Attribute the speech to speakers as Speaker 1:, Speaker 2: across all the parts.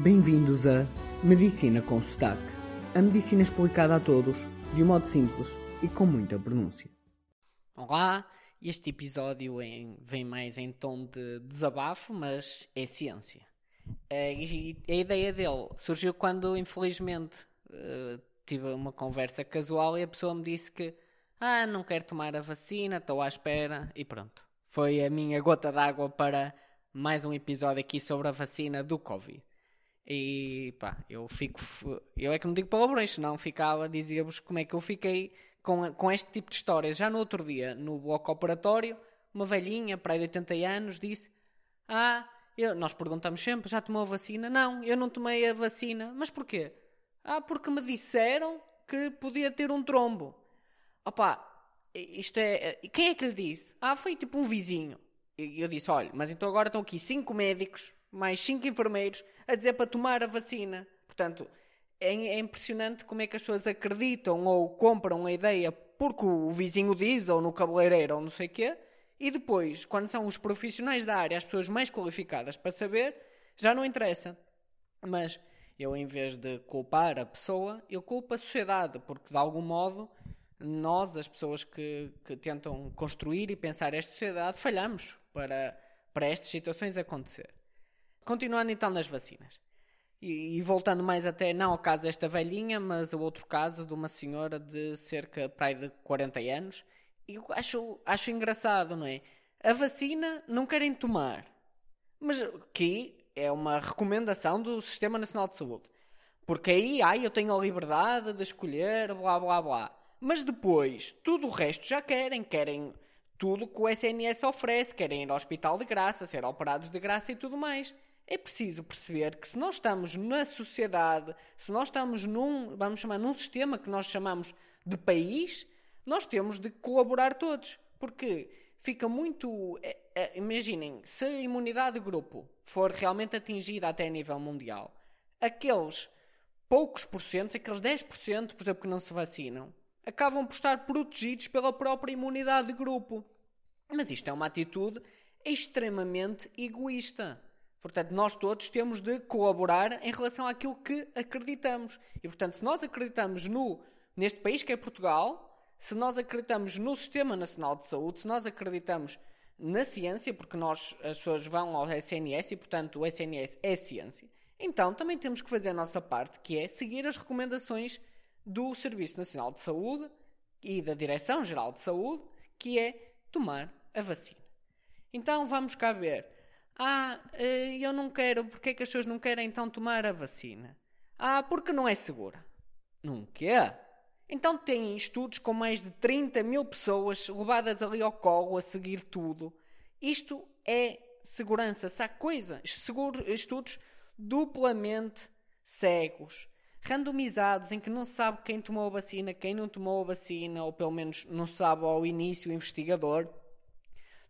Speaker 1: Bem-vindos a Medicina com Sotaque. A medicina explicada a todos, de um modo simples e com muita pronúncia.
Speaker 2: Olá, este episódio em- vem mais em tom de desabafo, mas é ciência. Eh, e a ideia dele surgiu quando, infelizmente, eh, tive uma conversa casual e a pessoa me disse que ah, não quero tomar a vacina, estou à espera e pronto. Foi a minha gota d'água para mais um episódio aqui sobre a vacina do Covid. E pá, eu fico. Eu é que não digo palavrões, senão ficava, dizia-vos como é que eu fiquei com, com este tipo de histórias. Já no outro dia, no bloco operatório, uma velhinha, para aí de 80 anos, disse: Ah, eu, nós perguntamos sempre, já tomou a vacina? Não, eu não tomei a vacina. Mas porquê? Ah, porque me disseram que podia ter um trombo. Opa, isto é. Quem é que lhe disse? Ah, foi tipo um vizinho. E eu disse: olha, mas então agora estão aqui cinco médicos, mais cinco enfermeiros, a dizer para tomar a vacina. Portanto, é, é impressionante como é que as pessoas acreditam ou compram a ideia porque o vizinho diz, ou no cabeleireiro, ou não sei o quê, e depois, quando são os profissionais da área, as pessoas mais qualificadas para saber, já não interessa. Mas eu, em vez de culpar a pessoa, eu culpo a sociedade, porque de algum modo nós, as pessoas que, que tentam construir e pensar esta sociedade, falhamos para, para estas situações acontecer. Continuando então nas vacinas. E, e voltando mais até, não ao caso desta velhinha, mas ao outro caso de uma senhora de cerca aí de 40 anos. E eu acho, acho engraçado, não é? A vacina não querem tomar. Mas aqui é uma recomendação do Sistema Nacional de Saúde. Porque aí, ai, eu tenho a liberdade de escolher, blá blá blá. Mas depois, tudo o resto já querem. Querem tudo que o SNS oferece. Querem ir ao hospital de graça, ser operados de graça e tudo mais. É preciso perceber que se nós estamos na sociedade, se nós estamos num, vamos chamar, num sistema que nós chamamos de país, nós temos de colaborar todos. Porque fica muito. é, é, imaginem, se a imunidade de grupo for realmente atingida até a nível mundial, aqueles poucos porcentos, aqueles 10%, por exemplo, que não se vacinam, acabam por estar protegidos pela própria imunidade de grupo. Mas isto é uma atitude extremamente egoísta. Portanto, nós todos temos de colaborar em relação àquilo que acreditamos. E, portanto, se nós acreditamos no, neste país que é Portugal, se nós acreditamos no Sistema Nacional de Saúde, se nós acreditamos na ciência, porque nós, as pessoas vão ao SNS e, portanto, o SNS é ciência, então também temos que fazer a nossa parte, que é seguir as recomendações do Serviço Nacional de Saúde e da Direção-Geral de Saúde, que é tomar a vacina. Então vamos cá ver. Ah, eh, eu não quero. Porque é que as pessoas não querem então tomar a vacina? Ah, porque não é segura. Não quê? Então têm estudos com mais de 30 mil pessoas levadas ali ao colo a seguir tudo. Isto é segurança, sabe coisa? Estudos duplamente cegos, randomizados, em que não se sabe quem tomou a vacina, quem não tomou a vacina, ou pelo menos não se sabe ao início o investigador.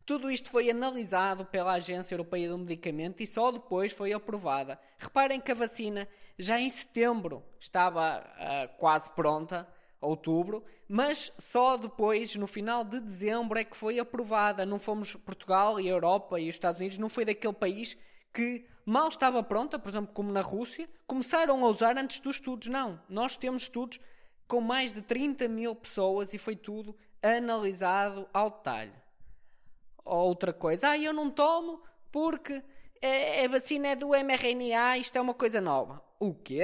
Speaker 2: Tudo isto foi analisado pela Agência Europeia do Medicamento e só depois foi aprovada. Reparem que a vacina já em setembro estava ah, quase pronta, outubro, mas só depois, no final de dezembro, é que foi aprovada. Não fomos Portugal e a Europa e os Estados Unidos, não foi daquele país que mal estava pronta, por exemplo, como na Rússia, começaram a usar antes dos estudos. Não, nós temos estudos com mais de 30 mil pessoas e foi tudo analisado ao detalhe outra coisa. Ah, eu não tomo porque a, a vacina é do mRNA, isto é uma coisa nova. O quê?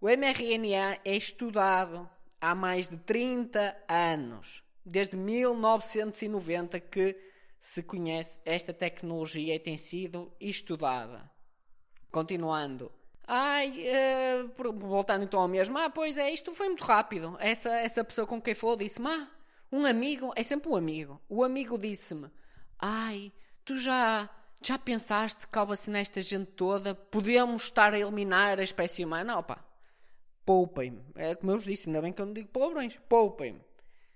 Speaker 2: O mRNA é estudado há mais de 30 anos. Desde 1990 que se conhece esta tecnologia e tem sido estudada. Continuando. Ai, eh, por- voltando então ao mesmo. Ah, pois é, isto foi muito rápido. Essa, essa pessoa com quem falou disse-me: Ah, um amigo, é sempre um amigo. O amigo disse-me: Ai, tu já, já pensaste que ao vacinar esta gente toda podemos estar a eliminar a espécie humana? Opa, poupem-me. É como eu vos disse, ainda bem que eu não digo palavrões. Poupem-me.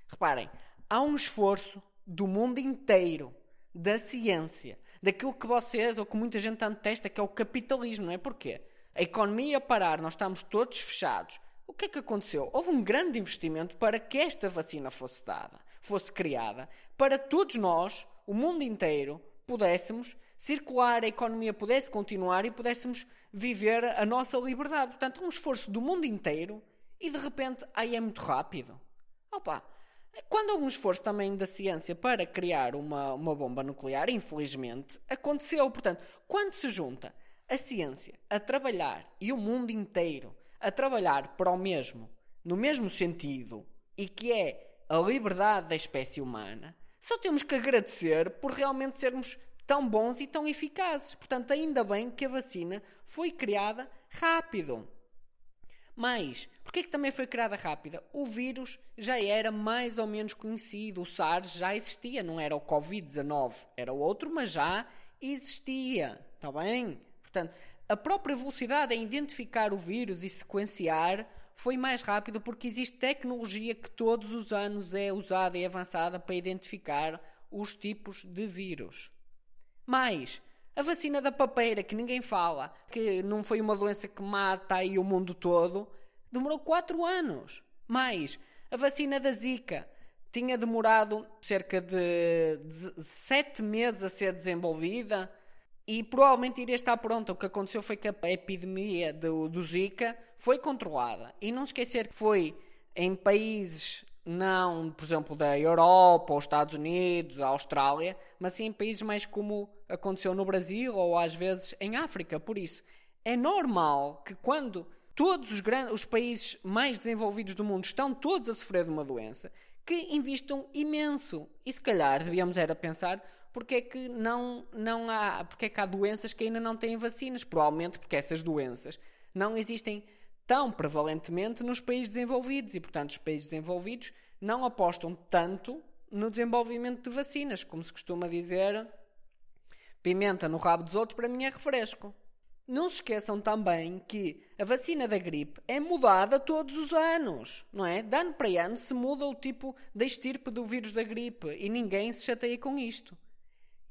Speaker 2: Reparem, há um esforço do mundo inteiro, da ciência, daquilo que vocês, ou que muita gente tanto testa, que é o capitalismo, não é? Porquê? A economia parar, nós estamos todos fechados. O que é que aconteceu? Houve um grande investimento para que esta vacina fosse dada, fosse criada, para todos nós, o mundo inteiro, pudéssemos circular, a economia pudesse continuar e pudéssemos viver a nossa liberdade. Portanto, um esforço do mundo inteiro e de repente, aí é muito rápido. Opa, quando houve um esforço também da ciência para criar uma, uma bomba nuclear, infelizmente, aconteceu. Portanto, quando se junta a ciência a trabalhar e o mundo inteiro a trabalhar para o mesmo, no mesmo sentido, e que é a liberdade da espécie humana, só temos que agradecer por realmente sermos tão bons e tão eficazes. Portanto, ainda bem que a vacina foi criada rápido. Mas, porquê que também foi criada rápida? O vírus já era mais ou menos conhecido, o SARS já existia, não era o Covid-19, era o outro, mas já existia, está bem? Portanto, a própria velocidade em identificar o vírus e sequenciar foi mais rápido porque existe tecnologia que todos os anos é usada e avançada para identificar os tipos de vírus. Mais, a vacina da papeira, que ninguém fala, que não foi uma doença que mata aí o mundo todo, demorou 4 anos. Mais, a vacina da Zika tinha demorado cerca de 7 meses a ser desenvolvida e provavelmente iria estar pronta. O que aconteceu foi que a epidemia do, do Zika foi controlada. E não esquecer que foi em países não, por exemplo, da Europa, ou Estados Unidos, a Austrália, mas sim em países mais como aconteceu no Brasil ou às vezes em África. Por isso, é normal que quando todos os, grandes, os países mais desenvolvidos do mundo estão todos a sofrer de uma doença, que investam imenso. E se calhar devíamos era pensar porque é que não, não há, porque é que há doenças que ainda não têm vacinas, provavelmente porque essas doenças não existem tão prevalentemente nos países desenvolvidos e, portanto, os países desenvolvidos não apostam tanto no desenvolvimento de vacinas, como se costuma dizer, pimenta no rabo dos outros para mim é refresco. Não se esqueçam também que a vacina da gripe é mudada todos os anos, não é? De ano para ano se muda o tipo da estirpe do vírus da gripe e ninguém se chateia com isto.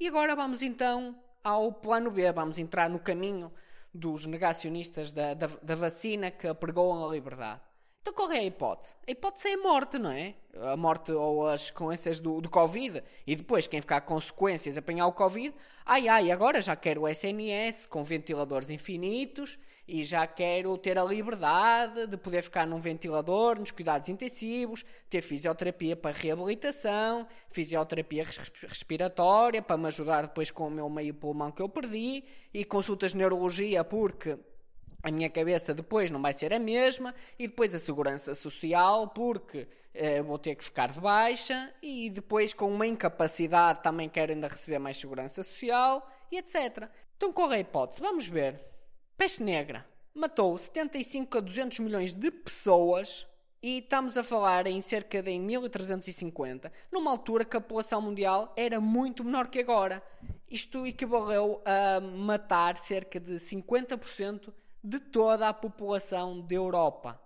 Speaker 2: E agora vamos então ao plano B, vamos entrar no caminho dos negacionistas da, da, da vacina que apregoam a liberdade. Então qual é a hipótese? A hipótese é a morte, não é? A morte ou as consequências do, do Covid. E depois, quem ficar consequências apanhar o Covid, ai ai, agora já quero o SNS com ventiladores infinitos e já quero ter a liberdade de poder ficar num ventilador, nos cuidados intensivos, ter fisioterapia para reabilitação, fisioterapia respiratória para me ajudar depois com o meu meio pulmão que eu perdi e consultas de neurologia porque a minha cabeça depois não vai ser a mesma, e depois a segurança social, porque eh, vou ter que ficar de baixa, e depois com uma incapacidade também quero ainda receber mais segurança social, e etc. Então qual é a hipótese? Vamos ver. Peste negra matou 75 a 200 milhões de pessoas e estamos a falar em cerca de 1350, numa altura que a população mundial era muito menor que agora. Isto equivaleu a matar cerca de 50% de toda a população da Europa.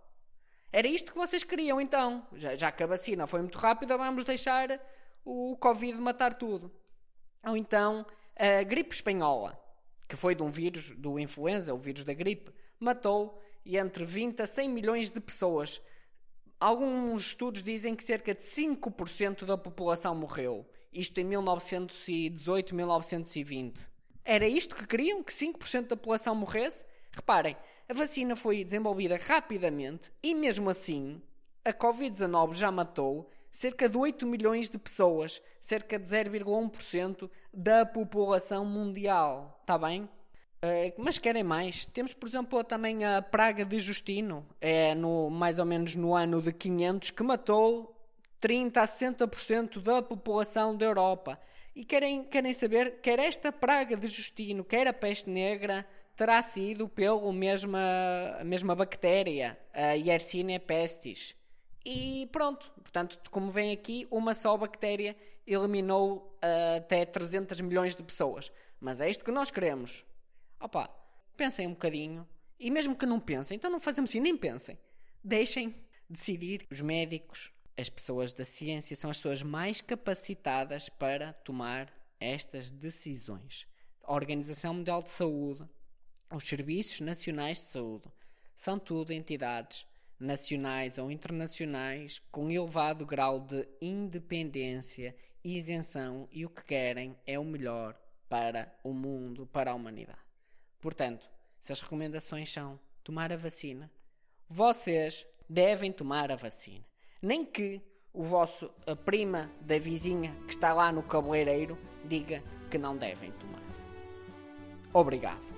Speaker 2: Era isto que vocês queriam então. Já, já que a vacina foi muito rápida, vamos deixar o Covid matar tudo. Ou então a gripe espanhola, que foi de um vírus, do influenza, o vírus da gripe, matou entre 20 a 100 milhões de pessoas. Alguns estudos dizem que cerca de 5% da população morreu. Isto em 1918, 1920. Era isto que queriam? Que 5% da população morresse? Reparem, a vacina foi desenvolvida rapidamente e, mesmo assim, a Covid-19 já matou cerca de 8 milhões de pessoas, cerca de 0,1% da população mundial. Está bem? Uh, mas querem mais? Temos, por exemplo, também a praga de Justino, é no, mais ou menos no ano de 500, que matou 30 a 60% da população da Europa. E querem, querem saber, quer esta praga de Justino, quer a peste negra, terá sido pela mesma, mesma bactéria, a Yersinia pestis. E pronto, portanto, como vem aqui, uma só bactéria eliminou uh, até 300 milhões de pessoas. Mas é isto que nós queremos. Opa, pensem um bocadinho. E mesmo que não pensem, então não fazemos assim, nem pensem. Deixem decidir. Os médicos, as pessoas da ciência, são as pessoas mais capacitadas para tomar estas decisões. A Organização Mundial de Saúde os Serviços Nacionais de Saúde são tudo entidades nacionais ou internacionais com elevado grau de independência, isenção e o que querem é o melhor para o mundo, para a humanidade. Portanto, se as recomendações são tomar a vacina, vocês devem tomar a vacina. Nem que o vosso a prima da vizinha que está lá no cabeleireiro diga que não devem tomar. Obrigado.